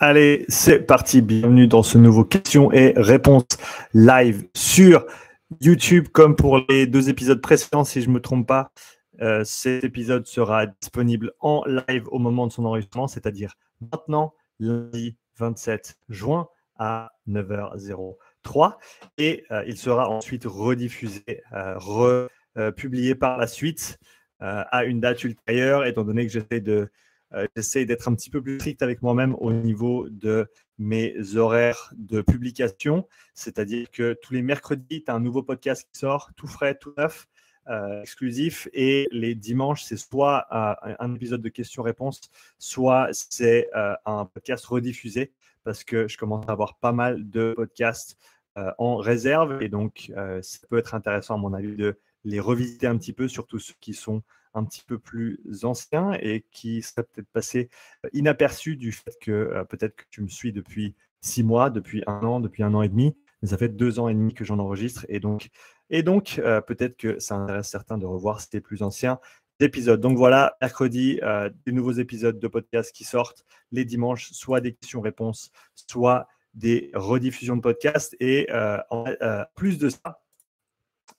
Allez, c'est parti. Bienvenue dans ce nouveau questions et réponses live sur YouTube, comme pour les deux épisodes précédents, si je ne me trompe pas. Euh, cet épisode sera disponible en live au moment de son enregistrement, c'est-à-dire maintenant, lundi 27 juin à 9h03. Et euh, il sera ensuite rediffusé, euh, republié par la suite à une date ultérieure, étant donné que j'essaie de j'essaie d'être un petit peu plus strict avec moi-même au niveau de mes horaires de publication. C'est-à-dire que tous les mercredis, tu as un nouveau podcast qui sort, tout frais, tout neuf, euh, exclusif. Et les dimanches, c'est soit euh, un épisode de questions-réponses, soit c'est un podcast rediffusé parce que je commence à avoir pas mal de podcasts en réserve. Et donc, ça peut être intéressant, à mon avis, de les revisiter un petit peu, surtout ceux qui sont un petit peu plus ancien et qui serait peut-être passé euh, inaperçu du fait que euh, peut-être que tu me suis depuis six mois, depuis un an, depuis un an et demi, mais ça fait deux ans et demi que j'en enregistre et donc, et donc euh, peut-être que ça intéresse certains de revoir ces plus anciens épisodes. Donc voilà, mercredi, des nouveaux épisodes de podcast qui sortent les dimanches, soit des questions-réponses, soit des rediffusions de podcasts. Et en plus de ça,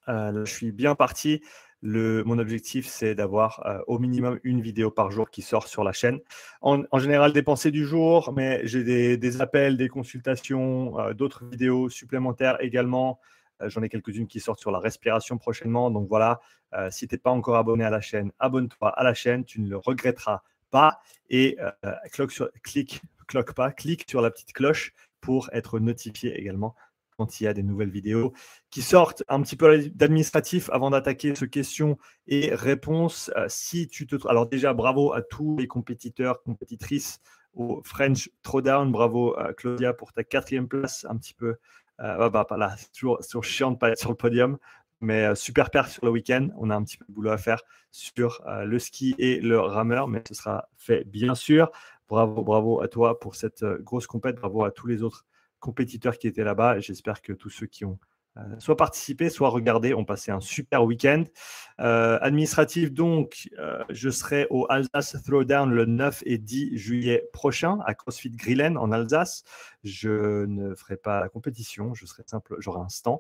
je suis bien parti mon objectif, c'est d'avoir euh, au minimum une vidéo par jour qui sort sur la chaîne. En, général, des pensées du jour, mais j'ai des, appels, des consultations, euh, d'autres vidéos supplémentaires également. Euh, j'en ai quelques-unes qui sortent sur la respiration prochainement. Donc voilà, si tu n'es pas encore abonné à la chaîne, abonne-toi à la chaîne, tu ne le regretteras pas. Et clique, cloque pas, clique sur la petite cloche pour être notifié également quand il y a des nouvelles vidéos qui sortent. Un petit peu d'administratif avant d'attaquer ce questions et réponses. Euh, si tu te alors déjà bravo à tous les compétiteurs, compétitrices au French Throwdown. Bravo à Claudia pour ta quatrième place. Un petit peu, euh, bah, pas là, toujours, chiant de pas être sur le podium. Mais euh, super perf sur le week-end. On a un petit peu de boulot à faire sur le ski et le rameur, mais ce sera fait bien sûr. Bravo, bravo à toi pour cette grosse compète. Bravo à tous les autres compétiteurs qui étaient là-bas. J'espère que tous ceux qui ont euh, soit participé, soit regardé ont passé un super week-end. Euh, administratif, donc, euh, je serai au Alsace Throwdown le 9 et 10 juillet prochain à CrossFit Grillen en Alsace. Je ne ferai pas la compétition, je serai simple, j'aurai un stand.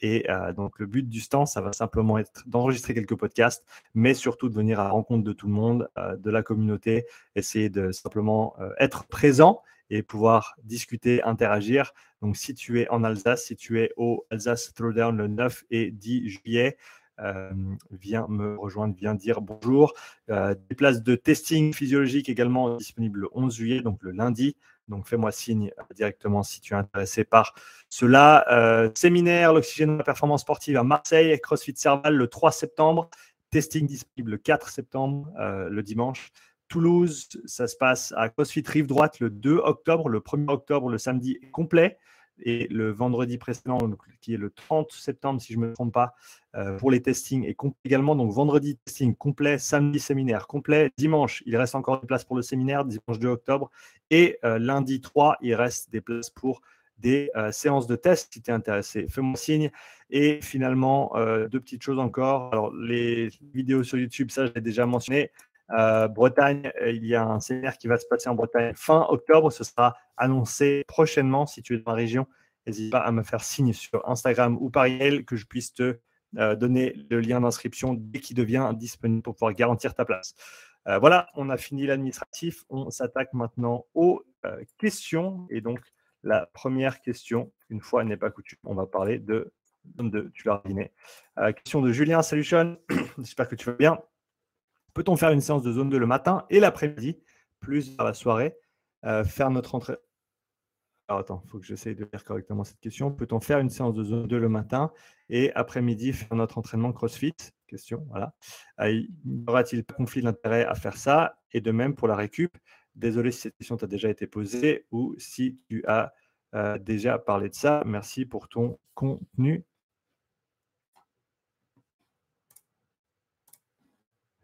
Et donc, le but du stand, ça va simplement être d'enregistrer quelques podcasts, mais surtout de venir à la rencontre de tout le monde, de la communauté, essayer de simplement être présent et pouvoir discuter, interagir. Donc, si tu es en Alsace, si tu es au Alsace Throwdown le 9 et 10 juillet, euh, viens me rejoindre, viens dire bonjour. Euh, des places de testing physiologique également disponibles le 11 juillet, donc le lundi. Donc fais-moi signe euh, directement si tu es intéressé par cela. séminaire, l'oxygène de la performance sportive à Marseille, CrossFit Serval le 3 septembre. Testing disponible le 4 septembre, le dimanche. Toulouse, ça se passe à CrossFit Rive Droite le 2 octobre. Le 1er octobre, le samedi est complet. Et le vendredi précédent, qui est le 30 septembre, si je ne me trompe pas, euh, pour les testings est complet également. Donc vendredi, testing complet, samedi, séminaire complet. Dimanche, il reste encore des places pour le séminaire, dimanche 2 octobre. Et euh, lundi 3, il reste des places pour des euh, séances de test si tu es intéressé. Fais-moi signe. Et finalement, deux petites choses encore. Alors, les vidéos sur YouTube, ça, je l'ai déjà mentionné. Euh, Bretagne, euh, il y a un séminaire qui va se passer en Bretagne fin octobre. Ce sera annoncé prochainement. Si tu es dans la région, n'hésite pas à me faire signe sur Instagram ou par email que je puisse te euh, donner le lien d'inscription dès qu'il devient disponible pour pouvoir garantir ta place. voilà, on a fini l'administratif. On s'attaque maintenant aux questions. Et donc, la première question, une fois n'est pas coutume, on va parler de, de tu l'as deviné. question de Julien. Salut j'espère que tu vas bien. Peut-on faire une séance de zone 2 le matin et l'après-midi, plus dans la soirée, euh, faire notre entrée? Alors attends, il faut que j'essaye de lire correctement cette question. Peut-on faire une séance de zone 2 le matin et après-midi faire notre entraînement CrossFit? Question, voilà. Euh, y aura-t-il conflit d'intérêt à faire ça? Et de même pour la récup. Désolé si cette question t'a déjà été posée ou si tu as euh, déjà parlé de ça. Merci pour ton contenu.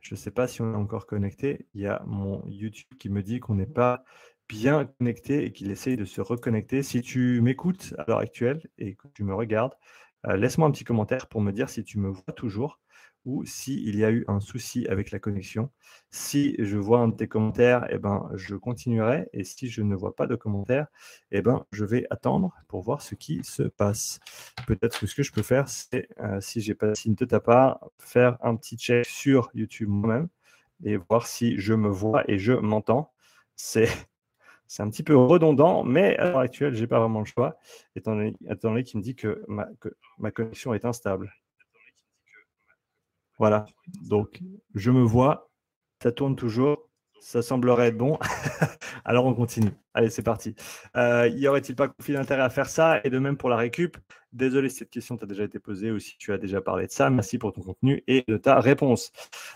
Je ne sais pas si on est encore connecté. Il y a mon YouTube qui me dit qu'on n'est pas bien connecté et qu'il essaye de se reconnecter. Si tu m'écoutes à l'heure actuelle et que tu me regardes, euh, laisse-moi un petit commentaire pour me dire si tu me vois toujours ou s'il y a eu un souci avec la connexion. Si je vois un de tes commentaires, eh ben, je continuerai. Et si je ne vois pas de commentaires, eh ben, je vais attendre pour voir ce qui se passe. Peut-être que ce que je peux faire, c'est, euh, si j'ai pas de signe de ta part, faire un petit check sur YouTube moi-même et voir si je me vois et je m'entends. C'est c'est un petit peu redondant, mais à l'heure actuelle, je n'ai pas vraiment le choix, étant donné, qu'il me dit que ma, que ma, connexion est instable. Voilà, donc je me vois, ça tourne toujours, ça semblerait être bon. Alors on continue. Allez, c'est parti. Euh, y aurait-il pas conflit d'intérêt à faire ça Et de même pour la récup? Désolé si cette question t'a déjà été posée ou si tu as déjà parlé de ça. Merci pour ton contenu et de ta réponse.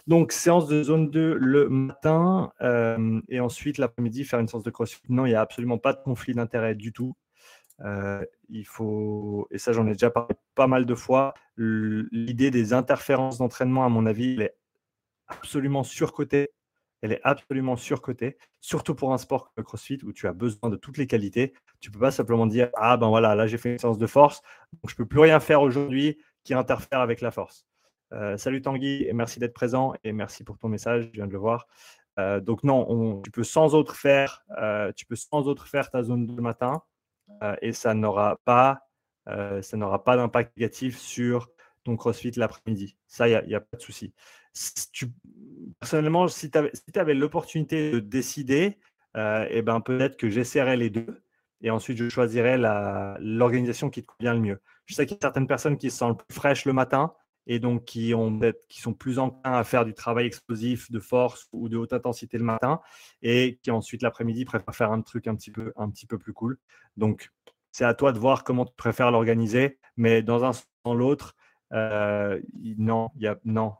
Donc, séance de zone 2 le matin euh, et ensuite l'après-midi, faire une séance de crossfit. Non, il n'y a absolument pas de conflit d'intérêt du tout. Euh, il faut, et ça j'en ai déjà parlé pas mal de fois, l'idée des interférences d'entraînement, à mon avis, elle est absolument surcotée elle est absolument surcotée, surtout pour un sport comme le CrossFit où tu as besoin de toutes les qualités. Tu ne peux pas simplement dire Ah ben voilà, là j'ai fait une séance de force, donc je peux plus rien faire aujourd'hui qui interfère avec la force. Euh, salut Tanguy et merci d'être présent et merci pour ton message, je viens de le voir. Euh, donc non, tu peux sans autre faire, tu peux sans autre faire ta zone de matin et ça n'aura pas, n'aura pas d'impact négatif sur ton CrossFit l'après-midi. Ça, il n'y a, pas de souci. personnellement, si tu avais, l'opportunité de décider, euh, eh ben, peut-être que j'essaierais les deux et ensuite je choisirais l'organisation qui te convient le mieux. Je sais qu'il y a certaines personnes qui se sentent plus fraîches le matin et donc qui, ont, qui sont plus enclins à faire du travail explosif de force ou de haute intensité le matin et qui ensuite l'après-midi préfèrent faire un truc un petit peu, un petit peu plus cool. Donc, c'est à toi de voir comment tu préfères l'organiser, mais dans un sens dans l'autre, euh, non, il n'y a, non,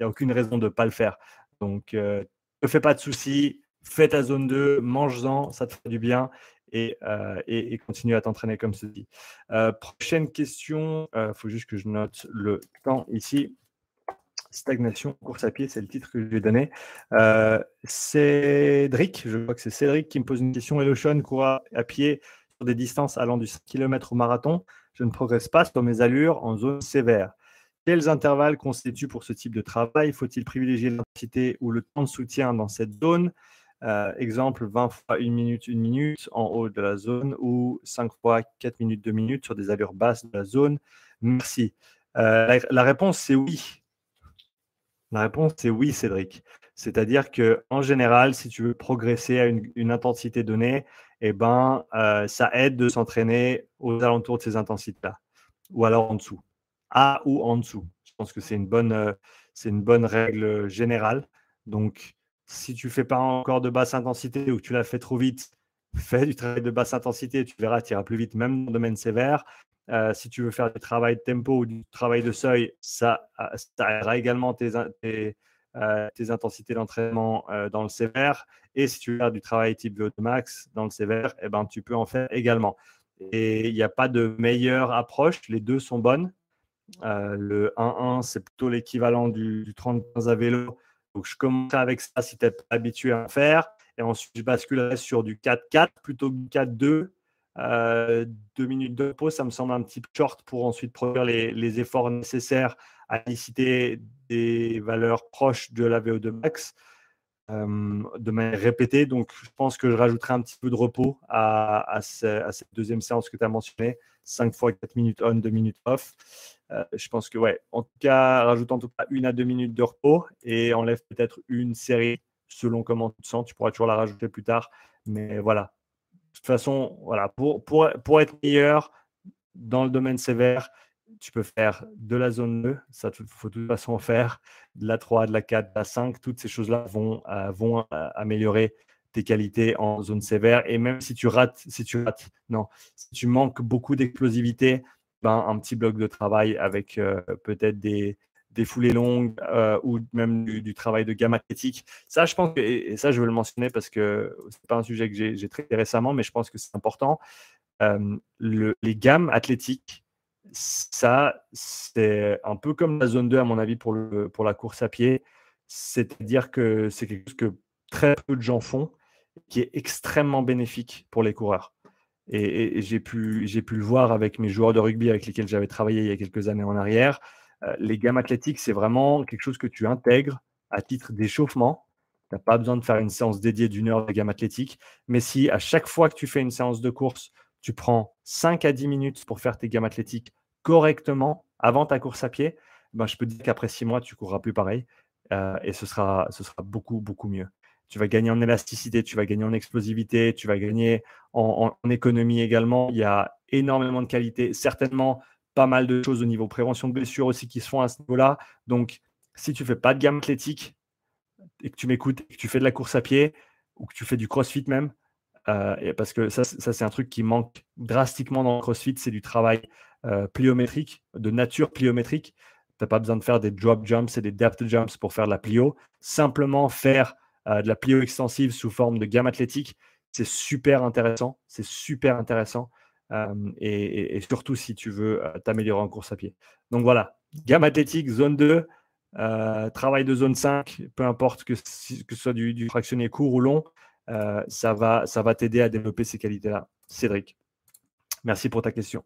a aucune raison de ne pas le faire. Donc, euh, ne fais pas de soucis, fais ta zone 2, mange-en, ça te fait du bien et, euh, continue à t'entraîner comme ceci. prochaine question, il faut juste que je note le temps ici. Stagnation, course à pied, c'est le titre que je lui ai donné. Cédric, je crois que c'est Cédric qui me pose une question. Hello Sean, court à pied sur des distances allant du 5 km au marathon je ne progresse pas sur mes allures en zone sévère. Quels intervalles constituent pour ce type de travail? Faut-il privilégier l'intensité ou le temps de soutien dans cette zone? Euh, Exemple, 20 fois 1 minute, 1 minute en haut de la zone ou 5 fois 4 minutes, 2 minutes sur des allures basses de la zone. Merci. Euh, la, réponse, c'est oui. La réponse, c'est oui, Cédric. C'est-à-dire que en général, si tu veux progresser à une intensité donnée, eh ben, euh, ça aide de s'entraîner aux alentours de ces intensités-là, ou alors en dessous, à ou en dessous. Je pense que c'est une bonne, c'est une bonne règle générale. Donc, si tu fais pas encore de basse intensité ou que tu l'as fait trop vite, fais du travail de basse intensité, tu verras, tu iras plus vite, même dans le domaine sévère. Euh, si tu veux faire du travail de tempo ou du travail de seuil, ça, ça aidera également tes, euh, intensités d'entraînement euh, dans le sévère. Et si tu veux faire du travail type VO2 max dans le sévère, eh ben, tu peux en faire également. Et il n'y a pas de meilleure approche, les deux sont bonnes. Euh, le 1-1, c'est plutôt l'équivalent du, du 30-15 à vélo. Donc je commencerai avec ça si tu n'es pas habitué à en faire. Et ensuite, je basculerai sur du 4-4 plutôt que du 4-2. deux minutes de pause, ça me semble un petit peu short pour ensuite produire les, efforts nécessaires à liciter des valeurs proches de la VO2 max euh, de manière répétée. Donc, je pense que je rajouterai un petit peu de repos à, cette deuxième séance que tu as mentionnée 5 fois 4 minutes on, 2 minutes off. Euh, je pense que, ouais, en tout cas, rajoute en tout cas une à deux minutes de repos et enlève peut-être une série selon comment tu te sens. Tu pourras toujours la rajouter plus tard. Mais voilà. De toute façon, voilà, pour, pour, pour être meilleur dans le domaine sévère, tu peux faire de la zone 2, ça il faut de toute façon faire, de la 3, de la 4, de la 5, toutes ces choses-là vont, euh, vont euh, améliorer tes qualités en zone sévère. Et même si tu rates, si tu rates, non, si tu manques beaucoup d'explosivité, ben, un petit bloc de travail avec euh, peut-être des, des foulées longues ou même du, travail de gamme athlétique. Ça, je pense et, ça, je veux le mentionner parce que ce n'est pas un sujet que j'ai traité récemment, mais je pense que c'est important. le, les gammes athlétiques ça, c'est un peu comme la zone 2, à mon avis, pour, le, pour la course à pied. C'est-à-dire que c'est quelque chose que très peu de gens font, qui est extrêmement bénéfique pour les coureurs. Et, j'ai pu, pu le voir avec mes joueurs de rugby avec lesquels j'avais travaillé il y a quelques années en arrière. les gammes athlétiques, c'est vraiment quelque chose que tu intègres à titre d'échauffement. Tu n'as pas besoin de faire une séance dédiée d'une heure de gamme athlétique. Mais si à chaque fois que tu fais une séance de course, tu prends 5 à 10 minutes pour faire tes gammes athlétiques correctement avant ta course à pied, ben, je peux te dire qu'après 6 mois, tu courras plus pareil. Euh, et ce sera, ce sera beaucoup, beaucoup mieux. Tu vas gagner en élasticité, tu vas gagner en explosivité, tu vas gagner en, économie également. Il y a énormément de qualité, certainement pas mal de choses au niveau prévention de blessures aussi qui se font à ce niveau-là. Donc, si tu fais pas de gamme athlétique et que tu m'écoutes, que tu fais de la course à pied ou que tu fais du crossfit même, euh, parce que ça, ça c'est un truc qui manque drastiquement dans le crossfit, c'est du travail euh, pliométrique, de nature pliométrique. Tu n'as pas besoin de faire des drop jumps et des depth jumps pour faire de la plio. Simplement faire de la plio extensive sous forme de gamme athlétique, c'est super intéressant. C'est super intéressant. Euh, et, surtout si tu veux euh, t'améliorer en course à pied. Donc voilà, gamme athlétique, zone 2, travail de zone 5, peu importe que, que ce soit du, fractionné court ou long, ça va, ça va t'aider à développer ces qualités-là. Cédric. Merci pour ta question.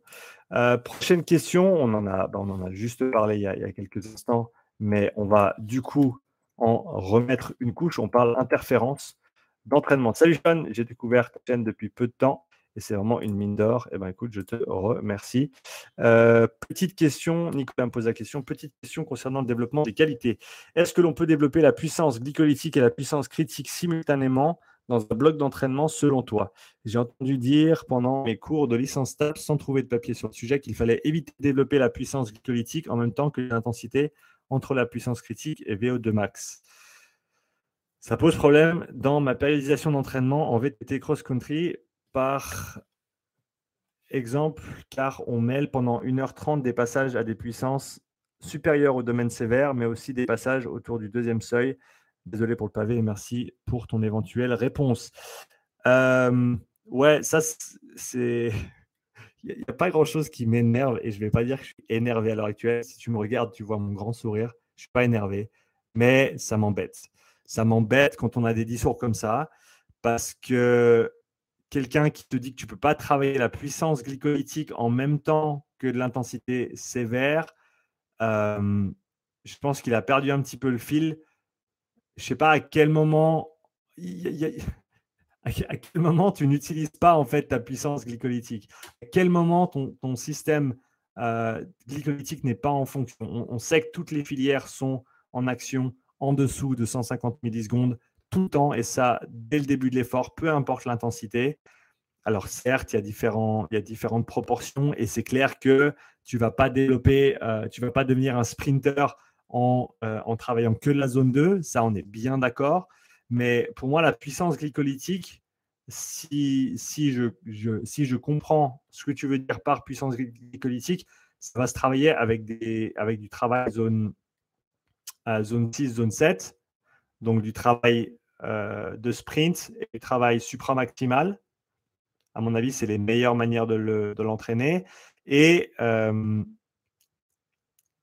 Euh, prochaine question, on en, a, ben, on en a juste parlé il y a, quelques instants, mais on va du coup en remettre une couche. On parle interférence d'entraînement. Salut Sean, j'ai découvert ta chaîne depuis peu de temps et c'est vraiment une mine d'or. Eh ben écoute, je te remercie. Euh, petite question, Nicolas me pose la question. Petite question concernant le développement des qualités. Est-ce que l'on peut développer la puissance glycolytique et la puissance critique simultanément dans un bloc d'entraînement selon toi? J'ai entendu dire pendant mes cours de licence TAP, sans trouver de papier sur le sujet, qu'il fallait éviter de développer la puissance glycolytique en même temps que l'intensité entre la puissance critique et VO2 max. Ça pose problème dans ma périodisation d'entraînement en VTT cross-country par exemple, car on mêle pendant 1h30 des passages à des puissances supérieures au domaine sévère, mais aussi des passages autour du deuxième seuil Désolé pour le pavé et merci pour ton éventuelle réponse. Euh, ouais, ça, c'est. Il n'y a, pas grand-chose qui m'énerve et je ne vais pas dire que je suis énervé à l'heure actuelle. Si tu me regardes, tu vois mon grand sourire. Je ne suis pas énervé, mais ça m'embête. Ça m'embête quand on a des discours comme ça parce que quelqu'un qui te dit que tu ne peux pas travailler la puissance glycolytique en même temps que de l'intensité sévère, euh, je pense qu'il a perdu un petit peu le fil je sais pas à quel moment, à quel moment tu n'utilises pas en fait ta puissance glycolytique? À quel moment ton, système euh, glycolytique n'est pas en fonction? On, sait que toutes les filières sont en action en dessous de 150 millisecondes tout le temps et ça dès le début de l'effort, peu importe l'intensité. Alors certes, il y a, différentes proportions et c'est clair que tu vas pas développer, euh, tu vas pas devenir un sprinter euh, en, travaillant que de la zone 2, ça on est bien d'accord. Mais pour moi, la puissance glycolytique, si, si, je, si je comprends ce que tu veux dire par puissance glycolytique, ça va se travailler avec, des, avec du travail zone, zone 6, zone 7, donc du travail euh, de sprint et du travail supramaximal. À mon avis, c'est les meilleures manières de l'entraîner. et, euh,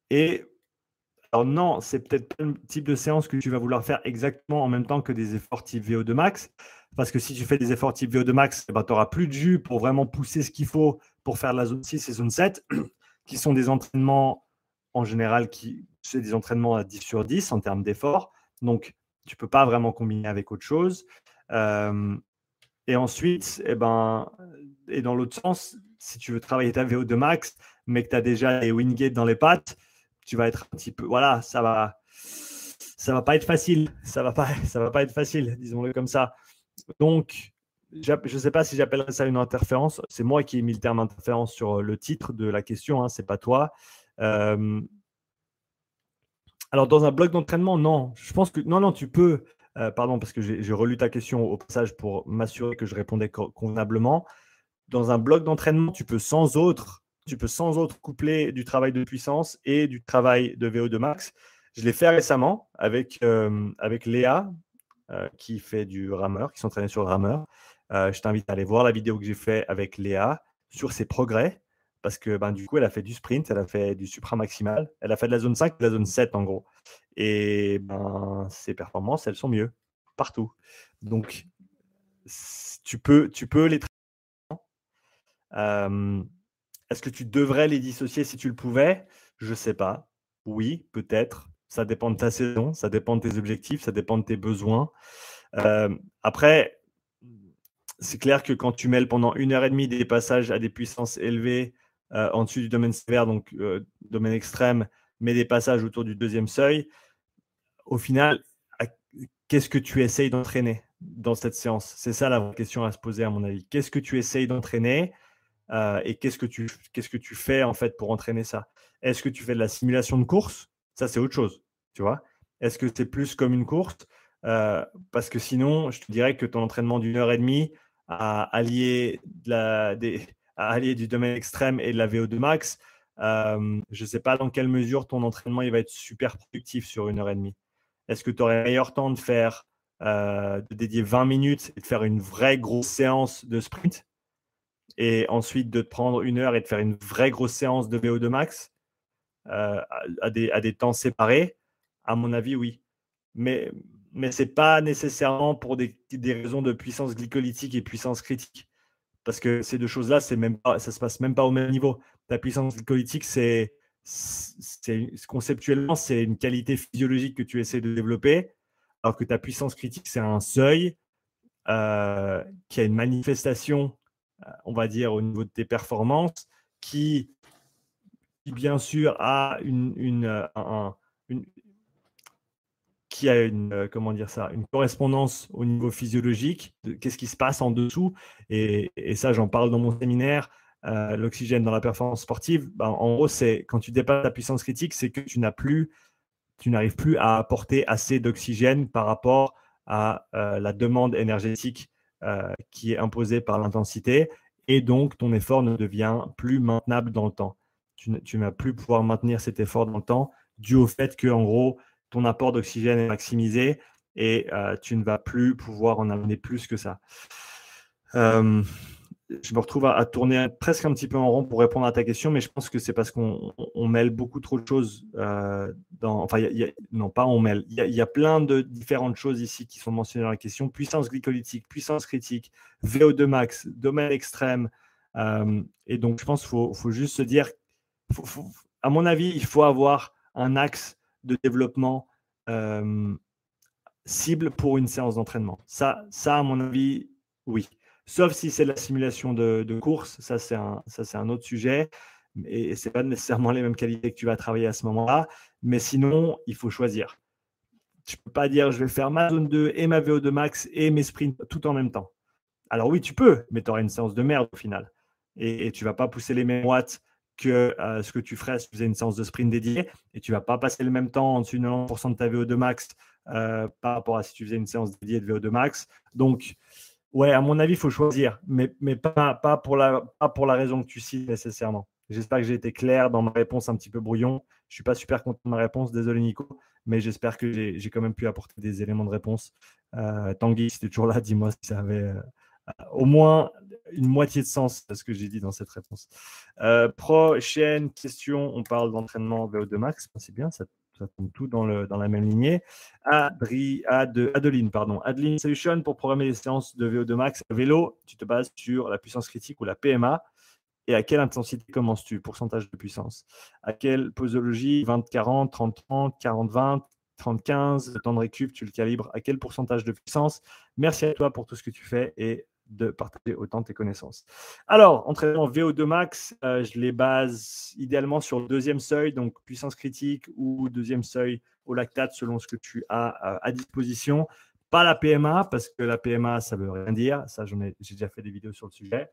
et alors non, c'est peut-être pas le type de séance que tu vas vouloir faire exactement en même temps que des efforts type VO2 max. Parce que si tu fais des efforts type VO2 max, eh ben, tu n'auras plus de jus pour vraiment pousser ce qu'il faut pour faire la zone 6 et zone 7, qui sont des entraînements en général, qui c'est des entraînements à 10 sur 10 en termes d'efforts. Donc, tu ne peux pas vraiment combiner avec autre chose. Euh, et ensuite, eh ben, et dans l'autre sens, si tu veux travailler ta VO2 max, mais que tu as déjà les Wingate dans les pattes, tu vas être un petit peu. Voilà, ça va. Ça va pas être facile. Ça va pas, ça va pas être facile, disons-le comme ça. Donc, je ne sais pas si j'appellerais ça une interférence. C'est moi qui ai mis le terme interférence sur le titre de la question, hein, c'est pas toi. Euh, alors, dans un bloc d'entraînement, non. Je pense que non, non, tu peux. Euh, pardon, parce que j'ai relu ta question au passage pour m'assurer que je répondais convenablement. Dans un bloc d'entraînement, tu peux sans autre tu peux sans autre coupler du travail de puissance et du travail de VO2 max. Je l'ai fait récemment avec, euh, avec Léa, euh, qui fait du rameur, qui s'entraînait sur le rameur. Euh, je t'invite à aller voir la vidéo que j'ai fait avec Léa sur ses progrès, parce que ben, du coup, elle a fait du sprint, elle a fait du supramaximal, elle a fait de la zone 5 et de la zone 7 en gros. Et ben, ses performances, elles sont mieux partout. Donc, tu peux, tu peux les euh, est-ce que tu devrais les dissocier si tu le pouvais? Je ne sais pas. Oui, peut-être. Ça dépend de ta saison, ça dépend de tes objectifs, ça dépend de tes besoins. Après, c'est clair que quand tu mêles pendant une heure et demie des passages à des puissances élevées euh, en dessus du domaine sévère, donc euh, domaine extrême, mais des passages autour du deuxième seuil, au final, qu'est-ce que tu essayes d'entraîner dans cette séance? C'est ça la question à se poser à mon avis. Qu'est-ce que tu essayes d'entraîner et qu'est-ce que tu qu'est-ce que tu fais en fait pour entraîner ça? Est-ce que tu fais de la simulation de course? Ça c'est autre chose, tu vois? Est-ce que c'est plus comme une course? Parce que sinon, je te dirais que ton entraînement d'une heure et demie à allier, des, à allier du domaine extrême et de la VO2 max, je ne sais pas dans quelle mesure ton entraînement il va être super productif sur une heure et demie. Est-ce que tu aurais meilleur temps de faire, de dédier 20 minutes et de faire une vraie grosse séance de sprint? Et ensuite de te prendre une heure et de faire une vraie grosse séance de VO2 max à, des, à des temps séparés À mon avis, oui. Mais, mais ce n'est pas nécessairement pour des, raisons de puissance glycolytique et puissance critique. Parce que ces deux choses-là, ça ne se passe même pas au même niveau. Ta puissance glycolytique, c'est, conceptuellement, c'est une qualité physiologique que tu essaies de développer, alors que ta puissance critique, c'est un seuil euh, qui a une manifestation, euh, on va dire, au niveau de tes performances, qui, bien sûr a une, euh, qui a euh, comment dire ça, une correspondance au niveau physiologique, qu'est-ce qui se passe en dessous. Et, ça, j'en parle dans mon séminaire, euh, l'oxygène dans la performance sportive. Ben, en gros, c'est quand tu dépasses ta puissance critique, c'est que tu n'as plus, tu n'arrives plus à apporter assez d'oxygène par rapport à la demande énergétique qui est imposée par l'intensité. Et donc, ton effort ne devient plus maintenable dans le temps. Tu, tu ne vas plus pouvoir maintenir cet effort dans le temps dû au fait que, en gros, ton apport d'oxygène est maximisé et euh, tu ne vas plus pouvoir en amener plus que ça. Euh, je me retrouve à, tourner presque un petit peu en rond pour répondre à ta question, mais je pense que c'est parce qu'on mêle beaucoup trop de choses euh, dans. Enfin, non, pas on mêle. Il y, a, plein de différentes choses ici qui sont mentionnées dans la question puissance glycolytique, puissance critique, VO2 max, domaine extrême. et donc, je pense qu'il faut, juste se dire, à mon avis, il faut avoir un axe de développement cible pour une séance d'entraînement. Ça, ça, à mon avis, oui. Sauf si c'est la simulation de, course, ça c'est un, autre sujet. Et ce n'est pas nécessairement les mêmes qualités que tu vas travailler à ce moment-là. Mais sinon, il faut choisir. Tu ne peux pas dire je vais faire ma zone 2 et ma VO2 max et mes sprints tout en même temps. Alors oui, tu peux, mais tu auras une séance de merde au final. Et, tu ne vas pas pousser les mêmes watts que euh, ce que tu ferais si tu faisais une séance de sprint dédiée et tu vas pas passer le même temps en dessus de 90% de ta VO2 max euh, par rapport à si tu faisais une séance dédiée de VO2 max. Donc, ouais, à mon avis, il faut choisir, mais, mais pas, pas, pour la, pas pour la raison que tu cites nécessairement. J'espère que j'ai été clair dans ma réponse un petit peu brouillon. Je suis pas super content de ma réponse, désolé Nico, mais j'espère que j'ai quand même pu apporter des éléments de réponse. Euh, Tanguy, si tu es toujours là, dis-moi si ça avait au moins une moitié de sens à ce que j'ai dit dans cette réponse. Euh, prochaine question, on parle d'entraînement VO2 max, c'est bien, ça, tombe tout dans, la même lignée. Adeline, pardon. Adeline Solution, pour programmer les séances de VO2 max vélo, tu te bases sur la puissance critique ou la PMA. Et à quelle intensité commences-tu? Pourcentage de puissance. À quelle posologie? 20-40, 30-30, 40-20, 30-15, le temps de récup, tu le calibres à quel pourcentage de puissance? Merci à toi pour tout ce que tu fais et de partager autant tes connaissances. Alors, entraînement VO2 max, euh, je les base idéalement sur le deuxième seuil, donc puissance critique ou deuxième seuil au lactate selon ce que tu as euh, à disposition. Pas la PMA, parce que la PMA, ça ne veut rien dire. Ça, j'ai déjà fait des vidéos sur le sujet.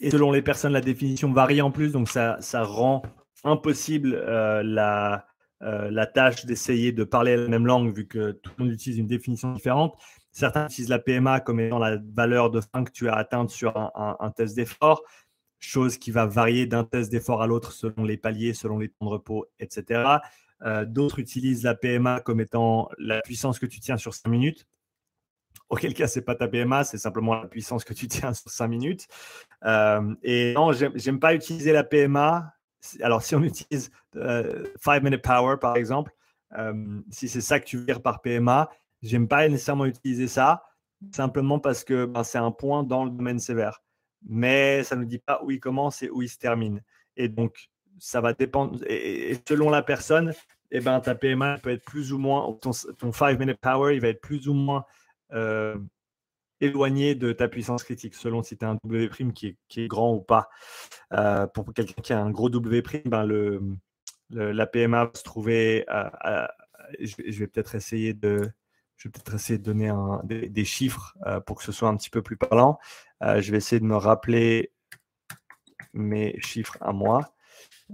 Et selon les personnes, la définition varie en plus, donc ça, ça rend impossible euh, la, la tâche d'essayer de parler la même langue, vu que tout le monde utilise une définition différente. Certains utilisent la PMA comme étant la valeur de fin que tu as atteinte sur un, test d'effort, chose qui va varier d'un test d'effort à l'autre selon les paliers, selon les temps de repos, etc. Euh, d'autres utilisent la PMA comme étant la puissance que tu tiens sur 5 minutes. Auquel cas, ce n'est pas ta PMA, c'est simplement la puissance que tu tiens sur 5 minutes. Euh, et non, j'aime pas utiliser la PMA. Alors, si on utilise 5 euh, minute power, par exemple, si c'est ça que tu veux dire par PMA, J'aime pas nécessairement utiliser ça, simplement parce que ben, c'est un point dans le domaine sévère. Mais ça ne dit pas où il commence et où il se termine. Et donc, ça va dépendre. Et, selon la personne, eh ben, ta PMA peut être plus ou moins, ton, 5 minute power, il va être plus ou moins euh, éloigné de ta puissance critique, selon si tu as un W' qui est, grand ou pas. Euh, pour quelqu'un qui a un gros W', ben le, la PMA va se trouver. je, vais peut-être essayer de. Je vais peut-être essayer de donner des, chiffres euh, pour que ce soit un petit peu plus parlant. je vais essayer de me rappeler mes chiffres à moi.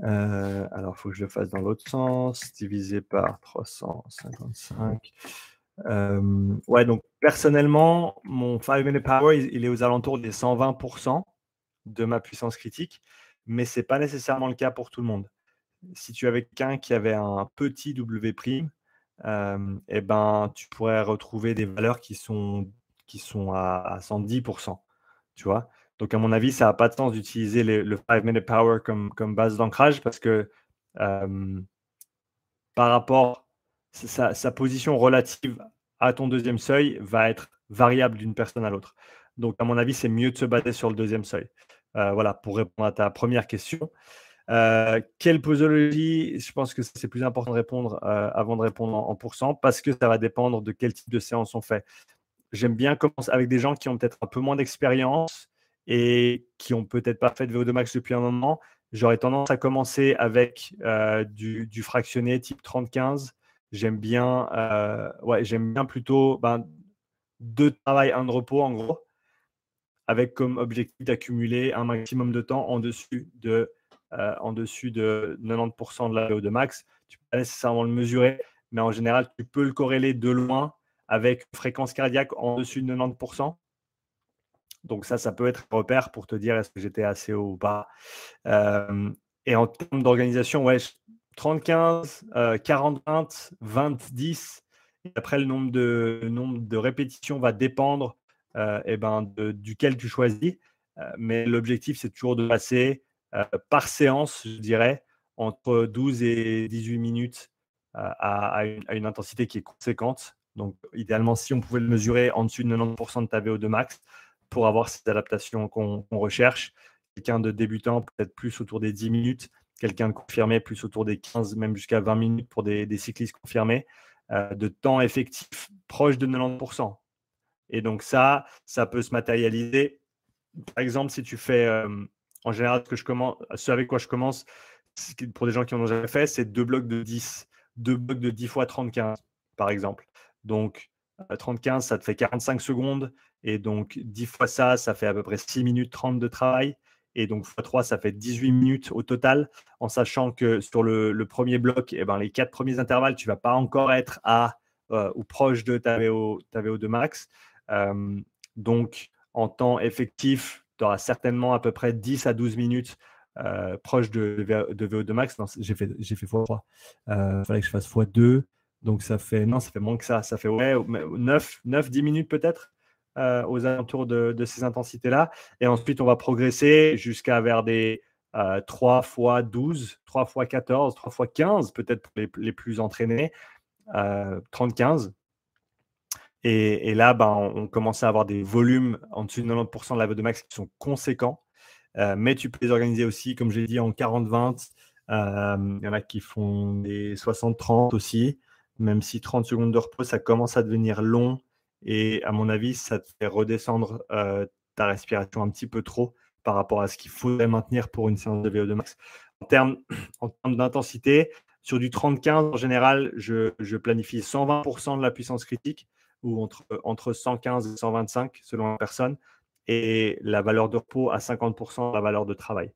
Euh, alors, il faut que je le fasse dans l'autre sens, divisé par 355. Euh, ouais, donc personnellement, mon 5 minute power, il, est aux alentours des 120% de ma puissance critique, mais ce n'est pas nécessairement le cas pour tout le monde. Si tu avais quelqu'un qui avait un petit W', euh, eh ben, tu pourrais retrouver des valeurs qui sont, qui sont à, à 110%. Tu vois? Donc, à mon avis, ça n'a pas de sens d'utiliser le 5 minute power comme, comme base d'ancrage parce que par rapport, sa, sa, position relative à ton deuxième seuil va être variable d'une personne à l'autre. Donc, à mon avis, c'est mieux de se baser sur le deuxième seuil. Voilà, pour répondre à ta première question. Euh, quelle posologie Je pense que c'est plus important de répondre avant de répondre en, en pourcent parce que ça va dépendre de quel type de séance on fait. J'aime bien commencer avec des gens qui ont peut-être un peu moins d'expérience et qui ont peut-être pas fait de VO2 max depuis un moment, j'aurais tendance à commencer avec euh, du, fractionné type 30-15. J'aime bien, euh, ouais, bien plutôt ben, deux travail, un de repos en gros, avec comme objectif d'accumuler un maximum de temps en dessus de, euh, en dessus de 90% de la VO2 max. Tu peux pas nécessairement le mesurer, mais en général, tu peux le corréler de loin avec fréquence cardiaque en dessus de 90%. Donc ça, ça peut être un repère pour te dire est-ce que j'étais assez haut ou pas. Euh, et en termes d'organisation, ouais, 30-15, 40-20, 20-10. Et après, le nombre de, nombre de répétitions va dépendre euh, eh ben, duquel tu choisis. Euh, mais l'objectif, c'est toujours de passer par séance, je dirais, entre 12 et 18 minutes à, une, à, une, intensité qui est conséquente. Donc, idéalement, si on pouvait le mesurer en dessus de 90% de ta VO2 max, pour avoir ces adaptations qu'on recherche. Quelqu'un de débutant, peut-être plus autour des 10 minutes. Quelqu'un de confirmé, plus autour des 15, même jusqu'à 20 minutes pour des, cyclistes confirmés. Euh, de temps effectif proche de 90%. Et donc ça, ça peut se matérialiser. Par exemple, si tu fais, euh, en général, ce, que je commence, ce avec quoi je commence, pour des gens qui en ont jamais fait, c'est deux blocs de 10. Deux blocs de 10 fois 30-15, par exemple. Donc, 30-15, euh, ça te fait 45 secondes. Et donc, 10 fois ça, ça fait à peu près 6 minutes 30 de travail. Et donc, x 3, ça fait 18 minutes au total, en sachant que sur le, premier bloc, eh ben, les quatre premiers intervalles, tu ne vas pas encore être à euh, ou proche de ta, VO, ta VO2 max. Euh, donc, en temps effectif, tu auras certainement à peu près 10 à 12 minutes euh, proche de, de, VO2 max. J'ai fait, j'ai fait x3. Il fallait que je fasse x2. Donc, ça fait, non, ça fait moins que ça. Ça fait ouais, 9, 9 10 minutes peut-être. Euh, aux alentours de, ces intensités-là. Et ensuite, on va progresser jusqu'à vers des 3 x 12, 3 x 14, 3 x 15, peut-être pour les, plus entraînés, 30-15. Euh, et, là, ben, on, commence à avoir des volumes en dessus de 90% de la de max qui sont conséquents. Euh, mais tu peux les organiser aussi, comme j'ai dit, en 40-20. Il y en a qui font des 60-30 aussi. Même si 30 secondes de repos, ça commence à devenir long et à mon avis, ça te fait redescendre euh, ta respiration un petit peu trop par rapport à ce qu'il faudrait maintenir pour une séance de VO2 max. En termes, en termes d'intensité, sur du 30-15, en général, je, planifie 120% de la puissance critique ou entre, entre 115 et 125 selon la personne et la valeur de repos à 50% de la valeur de travail.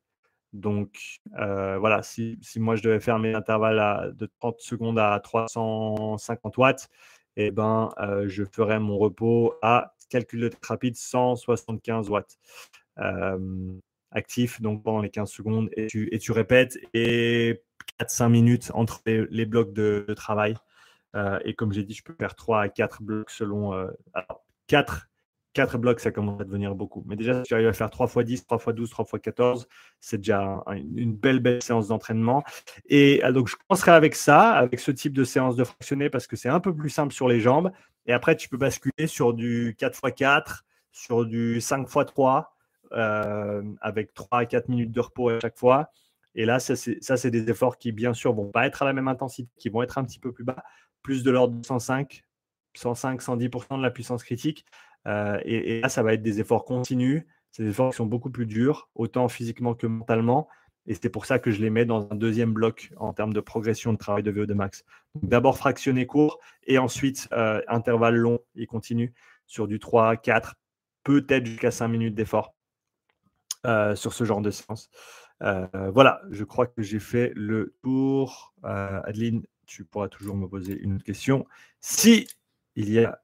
Donc euh, voilà, si, moi je devais faire mes intervalles de 30 secondes à 350 watts, eh ben, euh, je ferai mon repos à calcul de rapide 175 watts actif, donc pendant les 15 secondes, et tu répètes, et 4-5 minutes entre les, blocs de, travail. Euh, et comme j'ai dit, je peux faire 3 à 4 blocs selon. Euh, alors, 4 4 blocs, ça commence à devenir beaucoup. Mais déjà, si tu arrives à faire 3 x 10, 3 x 12, 3 x 14, c'est déjà une belle, belle séance d'entraînement. Et euh, donc, je commencerai avec ça, avec ce type de séance de fractionné, parce que c'est un peu plus simple sur les jambes. Et après, tu peux basculer sur du 4 x 4, sur du 5 x 3, avec 3 à 4 minutes de repos à chaque fois. Et là, ça, c'est des efforts qui, bien sûr, vont pas être à la même intensité, qui vont être un petit peu plus bas, plus de l'ordre de 105, 105, 110% de la puissance critique. Euh, et, là, ça va être des efforts continus. Des efforts qui sont beaucoup plus durs, autant physiquement que mentalement. Et c'est pour ça que je les mets dans un deuxième bloc en termes de progression de travail de VO2 max. D'abord fractionné court et ensuite euh, intervalle long et continu sur du 3, 4, peut-être jusqu'à 5 minutes d'effort euh, sur ce genre de séance. Euh, voilà, je crois que j'ai fait le tour. Adeline, tu pourras toujours me poser une autre question. Si il y a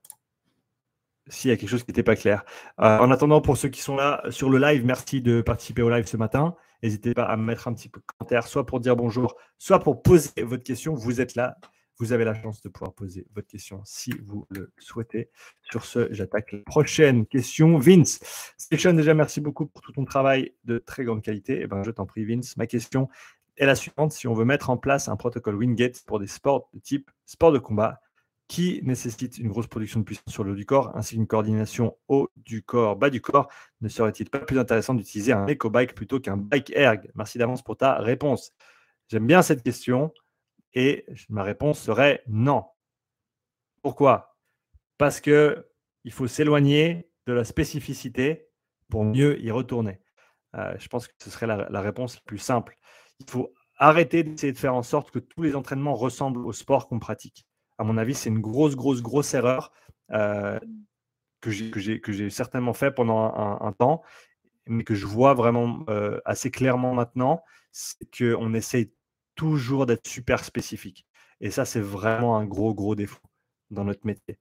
s'il y a quelque chose qui n'était pas clair. en attendant, pour ceux qui sont là sur le live, merci de participer au live ce matin. N'hésitez pas à mettre un petit peu de commentaire, soit pour dire bonjour, soit pour poser votre question. Vous êtes là, vous avez la chance de pouvoir poser votre question si vous le souhaitez. Sur ce, j'attaque la prochaine question. Vince, Station, déjà merci beaucoup pour tout ton travail de très grande qualité. Eh ben, je t'en prie, Vince. Ma question est la suivante. Si on veut mettre en place un protocole Wingate pour des sports de type sport de combat, qui nécessite une grosse production de puissance sur le haut du corps, ainsi qu'une coordination haut du corps, bas du corps, ne serait-il pas plus intéressant d'utiliser un éco-bike plutôt qu'un bike erg? Merci d'avance pour ta réponse. J'aime bien cette question et ma réponse serait non. Pourquoi? Parce que il faut s'éloigner de la spécificité pour mieux y retourner. Euh, je pense que ce serait la, la réponse la plus simple. Il faut arrêter d'essayer de faire en sorte que tous les entraînements ressemblent au sport qu'on pratique à mon avis, c'est une grosse, grosse, grosse erreur euh, que j'ai certainement fait pendant un, temps, mais que je vois vraiment euh, assez clairement maintenant, c'est qu'on essaye toujours d'être super spécifique. Et ça, c'est vraiment un gros, gros défaut dans notre métier.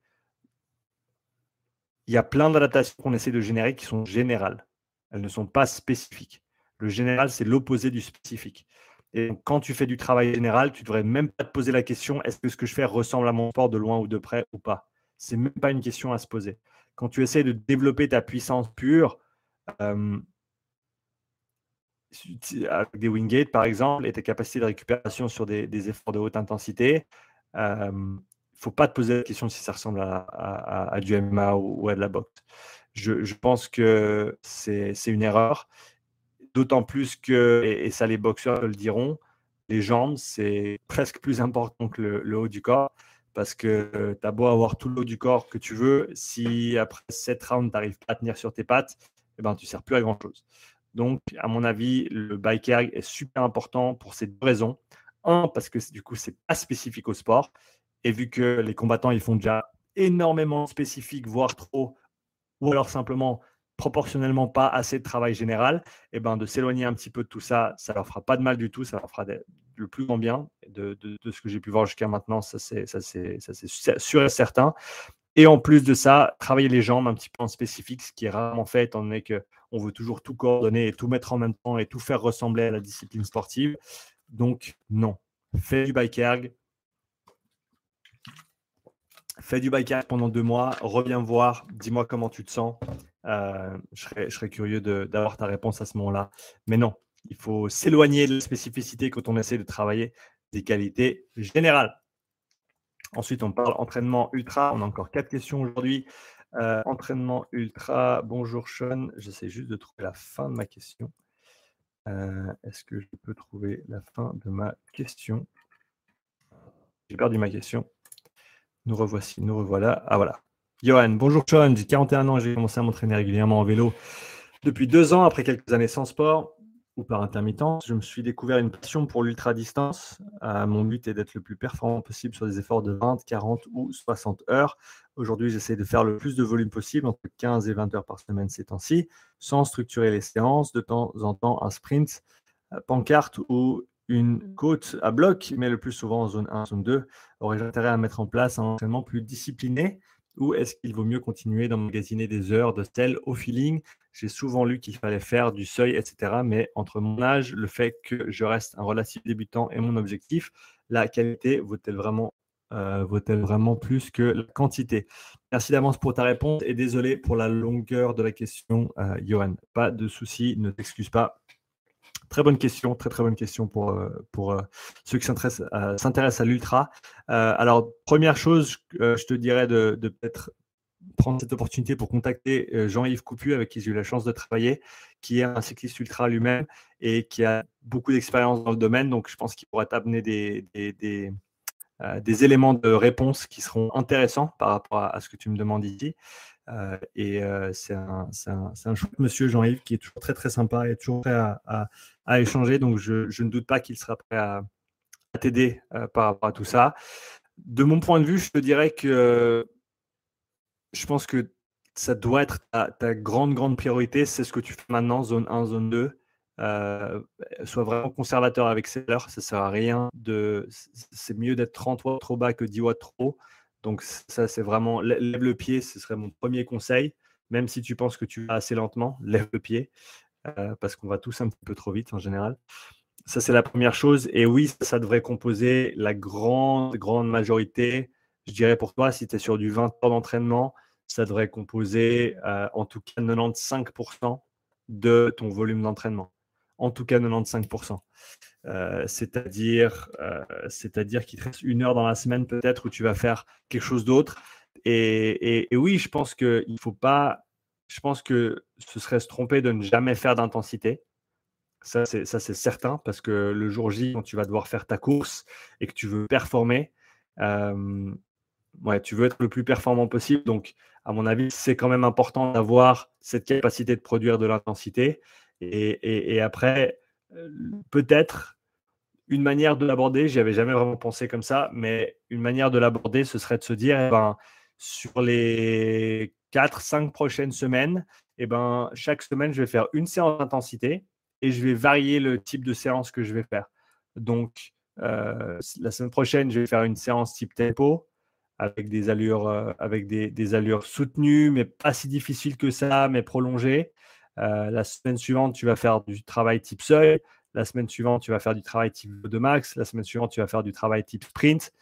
Il y a plein d'adaptations qu'on essaie de générer qui sont générales. Elles ne sont pas spécifiques. Le général, c'est l'opposé du spécifique. Et quand tu fais du travail général, tu ne devrais même pas te poser la question est-ce que ce que je fais ressemble à mon sport de loin ou de près ou pas? C'est même pas une question à se poser. Quand tu essaies de développer ta puissance pure, euh, avec des Wingate par exemple, et tes capacités de récupération sur des, efforts de haute intensité, il euh, ne faut pas te poser la question si ça ressemble à, du MMA ou, à de la boxe. Je, je pense que c'est une erreur. D'autant plus que, et, ça les boxeurs le diront, les jambes, c'est presque plus important que le, haut du corps. Parce que tu as beau avoir tout le haut du corps que tu veux, si après 7 rounds, tu n'arrives pas à tenir sur tes pattes, eh ben, tu ne sers plus à grand-chose. Donc, à mon avis, le bike est super important pour ces deux raisons. Un, parce que du coup, c'est pas spécifique au sport. Et vu que les combattants, ils font déjà énormément spécifique, voire trop, ou alors simplement proportionnellement pas assez de travail général, et eh ben de s'éloigner un petit peu de tout ça, ça leur fera pas de mal du tout, ça leur fera le plus grand bien de, ce que j'ai pu voir jusqu'à maintenant, ça c'est sûr et certain. Et en plus de ça, travailler les jambes un petit peu en spécifique, ce qui est rarement fait étant donné qu'on veut toujours tout coordonner et tout mettre en même temps et tout faire ressembler à la discipline sportive. Donc non, fais du bike erg, fais du bike pendant deux mois, reviens voir, dis-moi comment tu te sens. Euh, je, serais, curieux d'avoir ta réponse à ce moment-là. Mais non, il faut s'éloigner de la spécificité quand on essaie de travailler des qualités générales. Ensuite, on parle entraînement ultra. On a encore quatre questions aujourd'hui. Euh, entraînement ultra. Bonjour Sean. J'essaie juste de trouver la fin de ma question. Euh, est-ce que je peux trouver la fin de ma question? J'ai perdu ma question. Nous revoici, nous revoilà. Ah voilà. Johan, bonjour Sean, j'ai 41 ans j'ai commencé à m'entraîner régulièrement en vélo depuis deux ans après quelques années sans sport ou par intermittence. Je me suis découvert une passion pour l'ultra-distance. Euh, mon but est d'être le plus performant possible sur des efforts de 20, 40 ou 60 heures. Aujourd'hui, j'essaie de faire le plus de volume possible, entre 15 et 20 heures par semaine ces temps-ci, sans structurer les séances, de temps en temps un sprint, euh, pancarte ou une côte à bloc, mais le plus souvent en zone 1, zone 2. Aurais-je intérêt à mettre en place un entraînement plus discipliné ou est-ce qu'il vaut mieux continuer d'emmagasiner des heures de tel au feeling? J'ai souvent lu qu'il fallait faire du seuil, etc. Mais entre mon âge, le fait que je reste un relatif débutant et mon objectif, la qualité vaut-elle vraiment, euh, vraiment plus que la quantité? Merci d'avance pour ta réponse et désolé pour la longueur de la question, euh, Johan. Pas de souci, ne t'excuse pas. Très bonne question, très très bonne question pour, euh, pour euh, ceux qui s'intéressent à l'ultra. Euh, alors, première chose, je te dirais de, peut-être prendre cette opportunité pour contacter Jean-Yves Coupu, avec qui j'ai eu la chance de travailler, qui est un cycliste ultra lui-même et qui a beaucoup d'expérience dans le domaine. Donc, je pense qu'il pourra t'amener des, des, éléments de réponse qui seront intéressants par rapport à, ce que tu me demandes ici. Euh, et c'est un, un, un, chouette monsieur, Jean-Yves, qui est toujours très, très sympa et toujours prêt à, échanger. Donc, je, ne doute pas qu'il sera prêt à, t'aider par rapport à tout ça. De mon point de vue, je te dirais que je pense que ça doit être ta, grande, grande priorité. C'est ce que tu fais maintenant, zone 1, zone 2. Euh, sois vraiment conservateur avec Seller, ça sert à rien. C'est mieux d'être 30 watts trop bas que 10 watts trop. Donc, ça, c'est vraiment. Lève le pied, ce serait mon premier conseil. Même si tu penses que tu vas assez lentement, lève le pied. Euh, parce qu'on va tous un petit peu trop vite en général. Ça, c'est la première chose. Et oui, ça devrait composer la grande, grande majorité je dirais pour toi, si tu es sur du 20 heures d'entraînement, ça devrait composer euh, en tout cas 95% de ton volume d'entraînement. En tout cas 95%. Euh, c'est-à-dire, euh, c'est-à-dire qu'il te reste une heure dans la semaine peut-être où tu vas faire quelque chose d'autre. Et, oui, je pense qu'il ne faut pas. Je pense que ce serait se tromper de ne jamais faire d'intensité. Ça, c'est, ça, c'est certain, parce que le jour J, quand tu vas devoir faire ta course et que tu veux performer, ouais, tu veux être le plus performant possible. Donc, à mon avis, c'est quand même important d'avoir cette capacité de produire de l'intensité. Et, après, euh, peut-être une manière de l'aborder, j'y avais jamais vraiment pensé comme ça, mais une manière de l'aborder, ce serait de se dire, eh ben, sur les 4-5 prochaines semaines, eh ben, chaque semaine, je vais faire une séance d'intensité et je vais varier le type de séance que je vais faire. Donc, euh, la semaine prochaine, je vais faire une séance type tempo avec des allures, euh, avec des, allures soutenues, mais pas si difficiles que ça, mais prolongées. Euh, la semaine suivante, tu vas faire du travail type seuil. La semaine suivante, tu vas faire du travail type de max. La semaine suivante, tu vas faire du travail type sprint.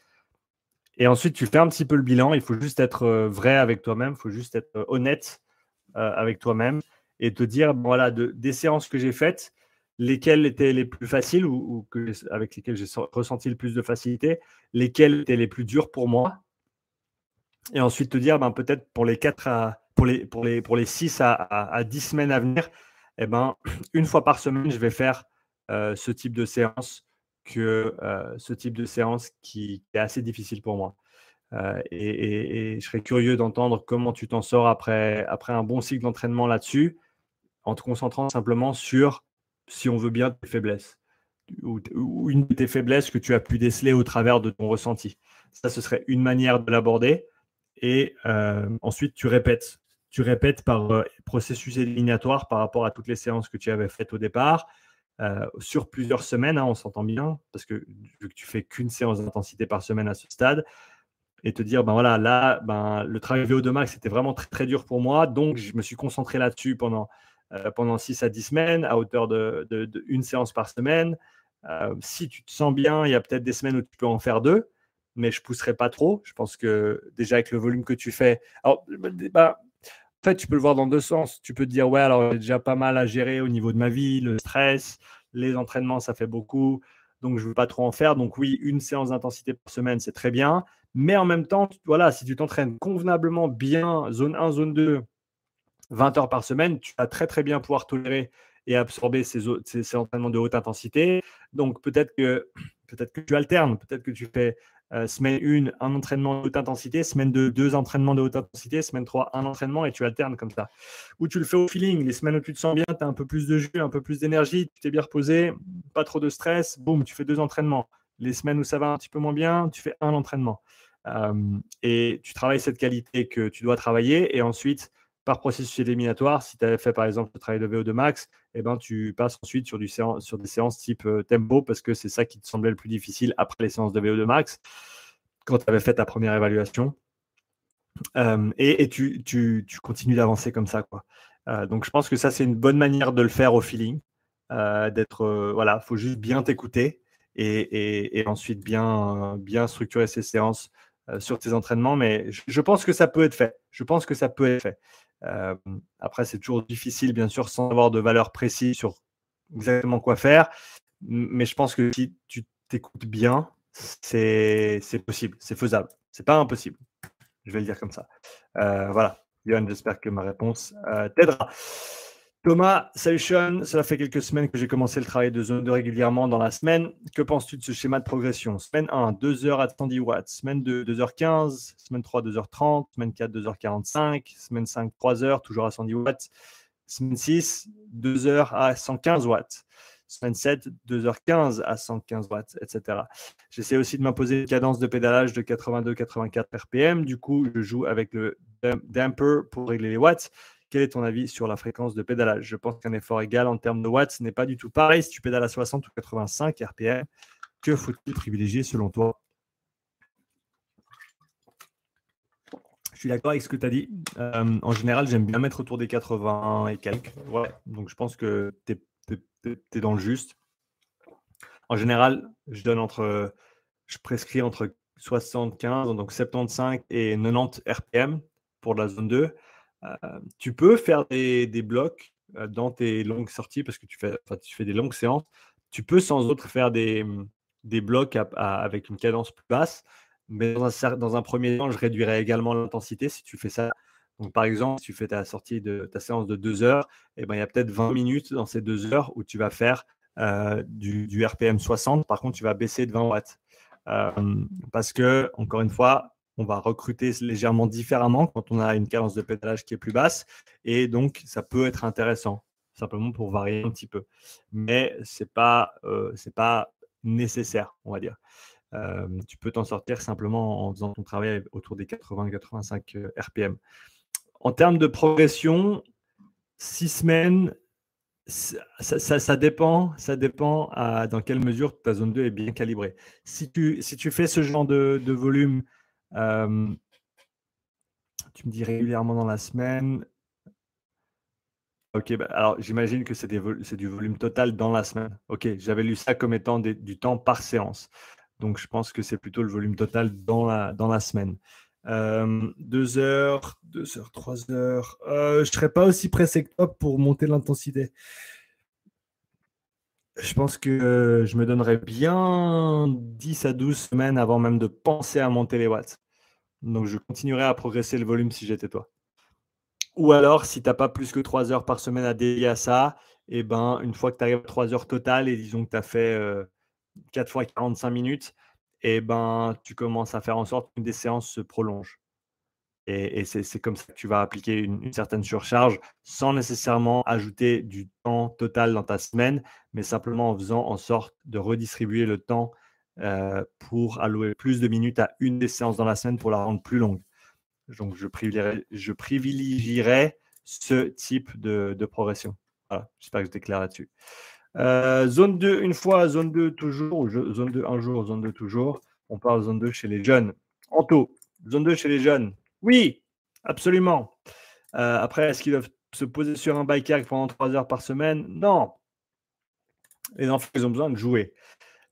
Et ensuite, tu fais un petit peu le bilan. Il faut juste être euh, vrai avec toi-même. Il faut juste être honnête avec toi-même et te dire, voilà, de, des séances que j'ai faites, lesquelles étaient les plus faciles ou, avec lesquelles j'ai ressenti le plus de facilité, lesquelles étaient les plus dures pour moi et ensuite te dire ben, peut-être pour les 4 à, pour les, pour les, pour les 6 à, à, 10 semaines à venir, eh ben, une fois par semaine, je vais faire euh, ce type de séance que euh, ce type de séance qui, est assez difficile pour moi. Euh, et, je serais curieux d'entendre comment tu t'en sors après, après un bon cycle d'entraînement là-dessus, en te concentrant simplement sur, si on veut bien, tes faiblesses ou, une de tes faiblesses que tu as pu déceler au travers de ton ressenti. Ça, ce serait une manière de l'aborder. Et euh, ensuite, tu répètes. Tu répètes par euh, processus éliminatoire par rapport à toutes les séances que tu avais faites au départ, euh, sur plusieurs semaines, hein, on s'entend bien, parce que vu que tu fais qu'une séance d'intensité par semaine à ce stade, et te dire, ben voilà, là, ben, le travail VO2 max, c'était vraiment très, très dur pour moi, donc je me suis concentré là-dessus pendant, pendant 6 à 10 semaines, à hauteur de, de, une séance par semaine. si tu te sens bien, il y a peut-être des semaines où tu peux en faire deux mais je pousserai pas trop. Je pense que déjà avec le volume que tu fais, alors, bah, en fait, tu peux le voir dans deux sens. Tu peux te dire, ouais, alors j'ai déjà pas mal à gérer au niveau de ma vie, le stress, les entraînements, ça fait beaucoup, donc je ne veux pas trop en faire. Donc oui, une séance d'intensité par semaine, c'est très bien. Mais en même temps, voilà, si tu t'entraînes convenablement bien, zone 1, zone 2, 20 heures par semaine, tu vas très très bien pouvoir tolérer et absorber ces, ces entraînements de haute intensité. Donc peut-être que, peut-être que tu alternes, peut-être que tu fais euh, semaine 1, un entraînement de haute intensité. Semaine 2, deux entraînements de haute intensité. Semaine 3, un entraînement et tu alternes comme ça. Ou tu le fais au feeling. Les semaines où tu te sens bien, tu as un peu plus de jus, un peu plus d'énergie, tu t'es bien reposé, pas trop de stress. Boum, tu fais deux entraînements. Les semaines où ça va un petit peu moins bien, tu fais un entraînement. Euh, et tu travailles cette qualité que tu dois travailler. Et ensuite, par processus éliminatoire, si tu avais fait par exemple le travail de VO2 max, eh ben, tu passes ensuite sur, du sur des séances type euh, tempo parce que c'est ça qui te semblait le plus difficile après les séances de VO2 max quand tu avais fait ta première évaluation. Euh, et, tu, continues d'avancer comme ça. Quoi. Euh, donc je pense que ça, c'est une bonne manière de le faire au feeling. d'être voilà, faut juste bien t'écouter et, ensuite bien, bien structurer ces séances sur tes entraînements. Mais je, pense que ça peut être fait. Je pense que ça peut être fait. Euh, après, c'est toujours difficile, bien sûr, sans avoir de valeur précise sur exactement quoi faire. Mais je pense que si tu t'écoutes bien, c'est possible, c'est faisable. C'est pas impossible. Je vais le dire comme ça. Euh, voilà. Yann, j'espère que ma réponse t'aidera. Thomas, salut Sean. Cela fait quelques semaines que j'ai commencé le travail de zone 2 régulièrement dans la semaine. Que penses-tu de ce schéma de progression? Semaine 1, 2h à 110 watts. Semaine 2, 2h15. Semaine 3, 2h30. Semaine 4, 2h45. Semaine 5, 3h, toujours à 110 watts. Semaine 6, 2h à 115 watts. Semaine 7, 2h15 à 115 watts, etc. J'essaie aussi de m'imposer une cadence de pédalage de 82-84 RPM. Du coup, je joue avec le damper pour régler les watts. Quel est ton avis sur la fréquence de pédalage? Je pense qu'un effort égal en termes de watts n'est pas du tout pareil si tu pédales à 60 ou 85 RPM. Que faut-il privilégier selon toi? Je suis d'accord avec ce que tu as dit. Euh, en général, j'aime bien mettre autour des 80 et quelques. Donc, je pense que tu es, dans le juste. En général, je donne entre, je prescris entre 75, donc 75 et 90 RPM pour la zone 2. Euh, tu peux faire des, blocs euh, dans tes longues sorties parce que tu fais, des longues séances. Tu peux sans autre faire des, blocs avec une cadence plus basse. Mais dans un, premier temps, je réduirai également l'intensité si tu fais ça. Par exemple, si tu fais ta sortie de ta séance de 2 heures, eh ben, il y a peut-être 20 minutes dans ces 2 heures où tu vas faire euh, du, RPM 60. Par contre, tu vas baisser de 20 watts. Parce que, encore une fois, on va recruter légèrement différemment quand on a une cadence de pédalage qui est plus basse. Et donc, ça peut être intéressant, simplement pour varier un petit peu. Mais ce n'est pas, euh, pas nécessaire, on va dire tu peux t'en sortir simplement en faisant ton travail autour des 80-85 RPM. En termes de progression, six semaines, ça, dépend, ça dépend dans quelle mesure ta zone 2 est bien calibrée. Si tu, si tu fais ce genre de, volume, tu me dis régulièrement dans la semaine. Ok, bah, alors j'imagine que c'est du volume total dans la semaine. Ok, j'avais lu ça comme étant du temps par séance. Donc, je pense que c'est plutôt le volume total dans la, dans la semaine. Euh, deux heures, deux heures, trois heures. Euh, je ne serais pas aussi pressé que toi pour monter l'intensité. Je pense que je me donnerais bien 10 à 12 semaines avant même de penser à monter les watts. Donc, je continuerai à progresser le volume si j'étais toi. Ou alors, si tu n'as pas plus que 3 heures par semaine à dédier à ça, eh ben, une fois que tu arrives à 3 heures totales et disons que tu as fait euh, 4 fois 45 minutes, et ben, tu commences à faire en sorte que des séances se prolongent. Et, c'est comme ça que tu vas appliquer une, certaine surcharge sans nécessairement ajouter du temps total dans ta semaine, mais simplement en faisant en sorte de redistribuer le temps euh, pour allouer plus de minutes à une des séances dans la semaine pour la rendre plus longue. Donc, je privilégierais, ce type de, de progression. Voilà, j'espère que j'étais clair là-dessus. Euh, zone 2, une fois, zone 2 toujours, zone 2 un jour, zone 2 toujours. On parle zone 2 chez les jeunes. Anto, zone 2 chez les jeunes. Oui, absolument. Euh, après, est-ce qu'ils doivent se poser sur un bike pendant 3 heures par semaine? Non. Les enfants, ils ont besoin de jouer.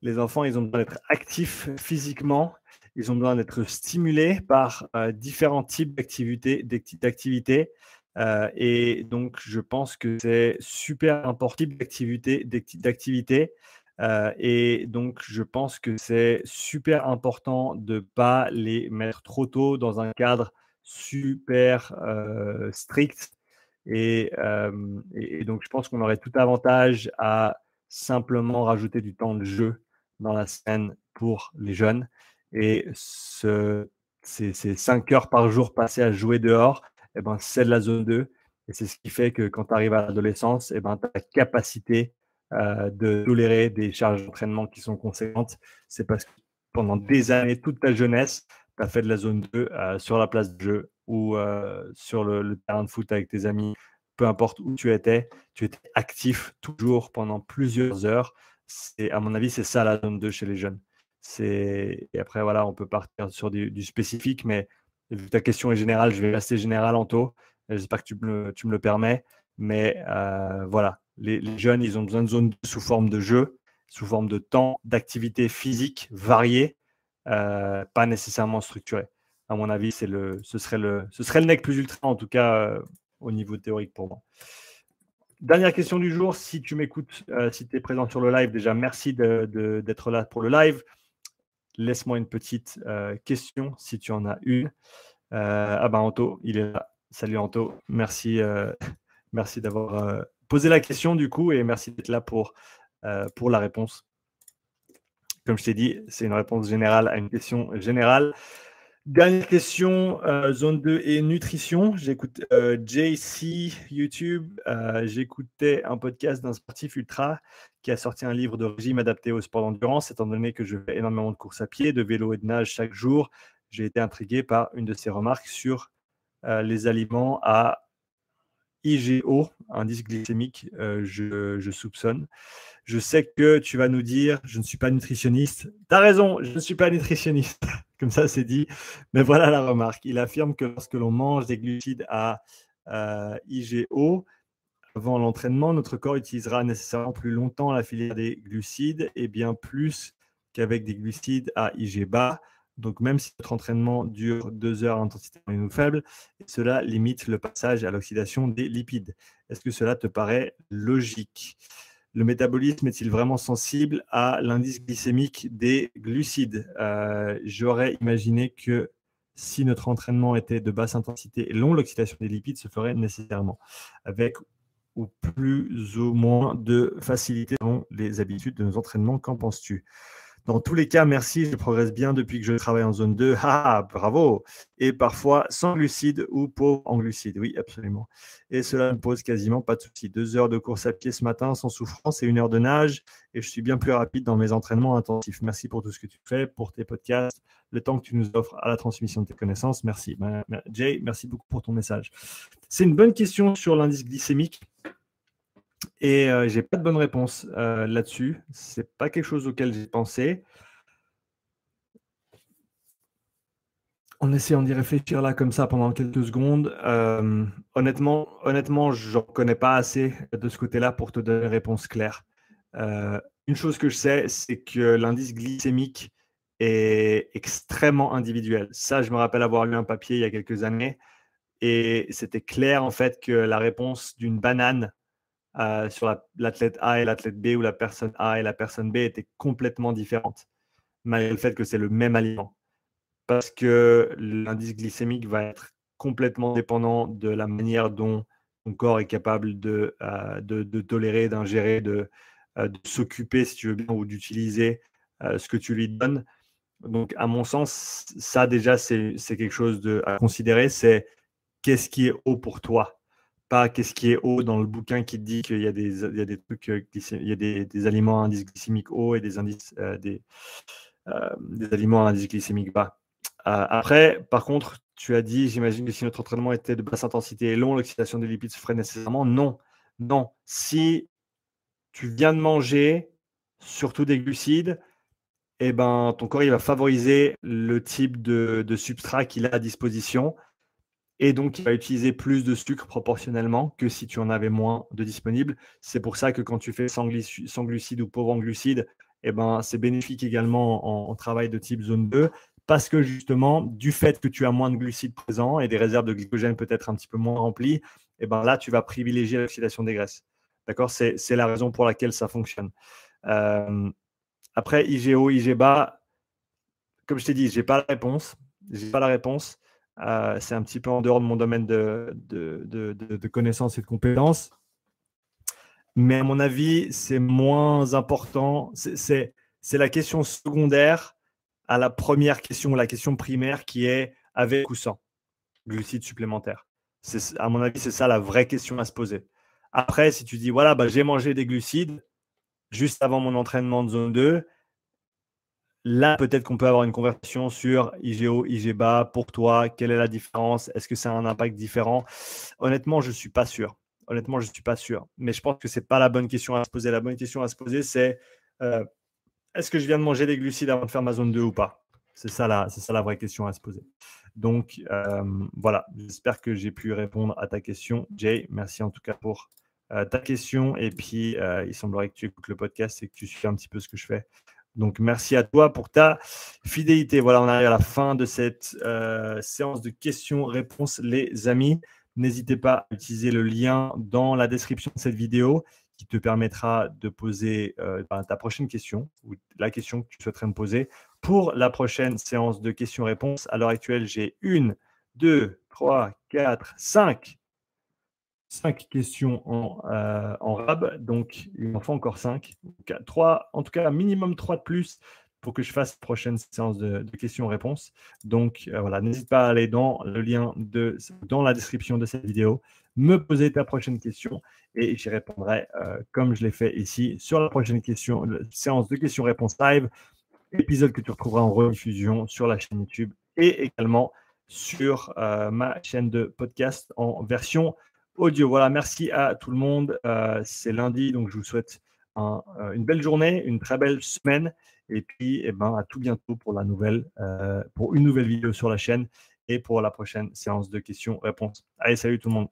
Les enfants, ils ont besoin d'être actifs physiquement. Ils ont besoin d'être stimulés par euh, différents types d'activités. d'activités euh, et donc, je pense que c'est super important d'activité, d'activité. Et donc, je pense que c'est super important de ne pas les mettre trop tôt dans un cadre super strict. Et, donc, je pense qu'on aurait tout avantage à simplement rajouter du temps de jeu dans la semaine pour les jeunes. Et ce, ces, ces 5 heures par jour passées à jouer dehors, eh ben, c'est de la zone 2. Et c'est ce qui fait que quand tu arrives à l'adolescence, eh ben, la capacité euh, de tolérer des charges d'entraînement qui sont conséquentes. C'est parce que pendant des années, toute ta jeunesse, tu as fait de la zone 2 euh, sur la place de jeu ou euh, sur le, terrain de foot avec tes amis. Peu importe où tu étais, tu étais actif toujours pendant plusieurs heures. Et à mon avis, c'est ça la zone 2 chez les jeunes. Et après, voilà, on peut partir sur du, spécifique, mais vu que ta question est générale, je vais rester général en taux. J'espère que tu me, le permets. Mais voilà, les, jeunes, ils ont besoin de zones sous forme de jeu, sous forme de temps, d'activité physique variée, euh, pas nécessairement structurée. À mon avis, c'est le, ce, serait le, ce serait le nec plus ultra, en tout cas euh, au niveau théorique pour moi. Dernière question du jour, si tu m'écoutes, si tu es présent sur le live, déjà merci d'être de, là pour le live. Laisse-moi une petite question si tu en as une. ah ben Anto, il est là. Salut Anto, merci, euh, merci d'avoir euh, posé la question du coup et merci d'être là pour, euh, pour la réponse. Comme je t'ai dit, c'est une réponse générale à une question générale. Dernière question, zone 2 et nutrition. J'écoute JC YouTube. J'écoutais un podcast d'un sportif ultra qui a sorti un livre de régime adapté au sport d'endurance. Étant donné que je fais énormément de courses à pied, de vélo et de nage chaque jour, j'ai été intrigué par une de ses remarques sur euh, les aliments à IGO, indice glycémique, euh, je, soupçonne. Je sais que tu vas nous dire, je ne suis pas nutritionniste. Tu as raison, je ne suis pas nutritionniste. Comme ça, c'est dit. Mais voilà la remarque. Il affirme que lorsque l'on mange des glucides à euh, IGO, avant l'entraînement, notre corps utilisera nécessairement plus longtemps la filière des glucides et bien plus qu'avec des glucides à IG bas. Donc, même si notre entraînement dure deux heures à intensité moyenne ou faible, cela limite le passage à l'oxydation des lipides. Est-ce que cela te paraît logique? Le métabolisme est-il vraiment sensible à l'indice glycémique des glucides? Euh, J'aurais imaginé que si notre entraînement était de basse intensité et long, l'oxydation des lipides se ferait nécessairement, avec ou plus ou moins de facilité dans les habitudes de nos entraînements. Qu'en penses-tu? Dans tous les cas, merci, je progresse bien depuis que je travaille en zone 2. Ah, bravo Et parfois sans glucides ou pauvre en glucides. Oui, absolument. Et cela ne pose quasiment pas de souci. Deux heures de course à pied ce matin sans souffrance et une heure de nage. Et je suis bien plus rapide dans mes entraînements intensifs. Merci pour tout ce que tu fais, pour tes podcasts, le temps que tu nous offres à la transmission de tes connaissances. Merci. Ben, Jay, merci beaucoup pour ton message. C'est une bonne question sur l'indice glycémique. Et euh, j'ai pas de bonne réponse euh, là-dessus. C'est pas quelque chose auquel j'ai pensé. En essayant d'y réfléchir là comme ça pendant quelques secondes, euh, honnêtement, honnêtement, je ne connais pas assez de ce côté-là pour te donner une réponse claire. une chose que je sais, c'est que l'indice glycémique est extrêmement individuel. Ça, je me rappelle avoir lu un papier il y a quelques années et c'était clair en fait que la réponse d'une banane euh, sur l'athlète A et l'athlète B, où la personne A et la personne B étaient complètement différentes, malgré le fait que c'est le même aliment. Parce que l'indice glycémique va être complètement dépendant de la manière dont ton corps est capable de, euh, de, tolérer, d'ingérer, de, euh, de s'occuper, si tu veux bien, ou d'utiliser ce que tu lui donnes. Donc, à mon sens, ça déjà, c'est quelque chose de, à considérer. C'est qu'est-ce qui est haut pour toi? Pas qu'est-ce qui est haut dans le bouquin qui dit qu'il y a des, il y a des trucs, euh, il y a des, des, aliments à indice glycémique haut et des, indices, euh, des, euh, des aliments à indice glycémique bas. après, par contre, tu as dit, j'imagine que si notre entraînement était de basse intensité et long, l'oxydation des lipides se ferait nécessairement. Non, non. Si tu viens de manger, surtout des glucides, eh ben, ton corps il va favoriser le type de, de substrat qu'il a à disposition et donc il va utiliser plus de sucre proportionnellement que si tu en avais moins de disponible. C'est pour ça que quand tu fais sans, glucides ou pauvre en glucides, eh ben, c'est bénéfique également en, travail de type zone 2 parce que justement, du fait que tu as moins de glucides présents et des réserves de glycogène peut-être un petit peu moins remplies, eh ben là, tu vas privilégier l'oxydation des graisses. D'accord? C'est la raison pour laquelle ça fonctionne. Euh, après, IGO, IGBA, comme je t'ai dit, je n'ai pas la réponse. J'ai pas la réponse. Euh, c'est un petit peu en dehors de mon domaine de, connaissances et de compétences. Mais à mon avis, c'est moins important. C'est la question secondaire à la première question, la question primaire qui est avec ou sans glucides supplémentaires. À mon avis, c'est ça la vraie question à se poser. Après, si tu dis, voilà, bah, j'ai mangé des glucides juste avant mon entraînement de zone 2, Là, peut-être qu'on peut avoir une conversation sur IGO, IGBA. Pour toi, quelle est la différence? Est-ce que c'est un impact différent? Honnêtement, je ne suis pas sûr. Honnêtement, je ne suis pas sûr. Mais je pense que ce n'est pas la bonne question à se poser. La bonne question à se poser, c'est euh, est-ce que je viens de manger des glucides avant de faire ma zone 2 ou pas? C'est ça, la, ça la vraie question à se poser. Donc, euh, voilà. J'espère que j'ai pu répondre à ta question. Jay, merci en tout cas pour euh, ta question. Et puis, il semblerait que tu écoutes le podcast et que tu suis un petit peu ce que je fais. Donc, merci à toi pour ta fidélité. Voilà, on arrive à la fin de cette euh, séance de questions-réponses, les amis. N'hésitez pas à utiliser le lien dans la description de cette vidéo qui te permettra de poser euh, ben, ta prochaine question ou la question que tu souhaiterais me poser pour la prochaine séance de questions-réponses. À l'heure actuelle, j'ai une 2, 3, 4, 5. 5 questions en, euh, en rab, donc il en faut encore 5. 3, en tout cas, minimum 3 de plus pour que je fasse prochaine séance de, questions-réponses. Donc euh, voilà, n'hésite pas à aller dans le lien dans la description de cette vidéo, me poser ta prochaine question et j'y répondrai euh, comme je l'ai fait ici sur la prochaine question, séance de questions-réponses live, épisode que tu retrouveras en rediffusion sur la chaîne YouTube et également sur ma chaîne de podcast en version audio. Voilà, merci à tout le monde. C'est lundi, donc je vous souhaite une belle journée, une très belle semaine et puis, eh ben, à tout bientôt pour la nouvelle, euh, pour une nouvelle vidéo sur la chaîne et pour la prochaine séance de questions-réponses. Allez, salut tout le monde.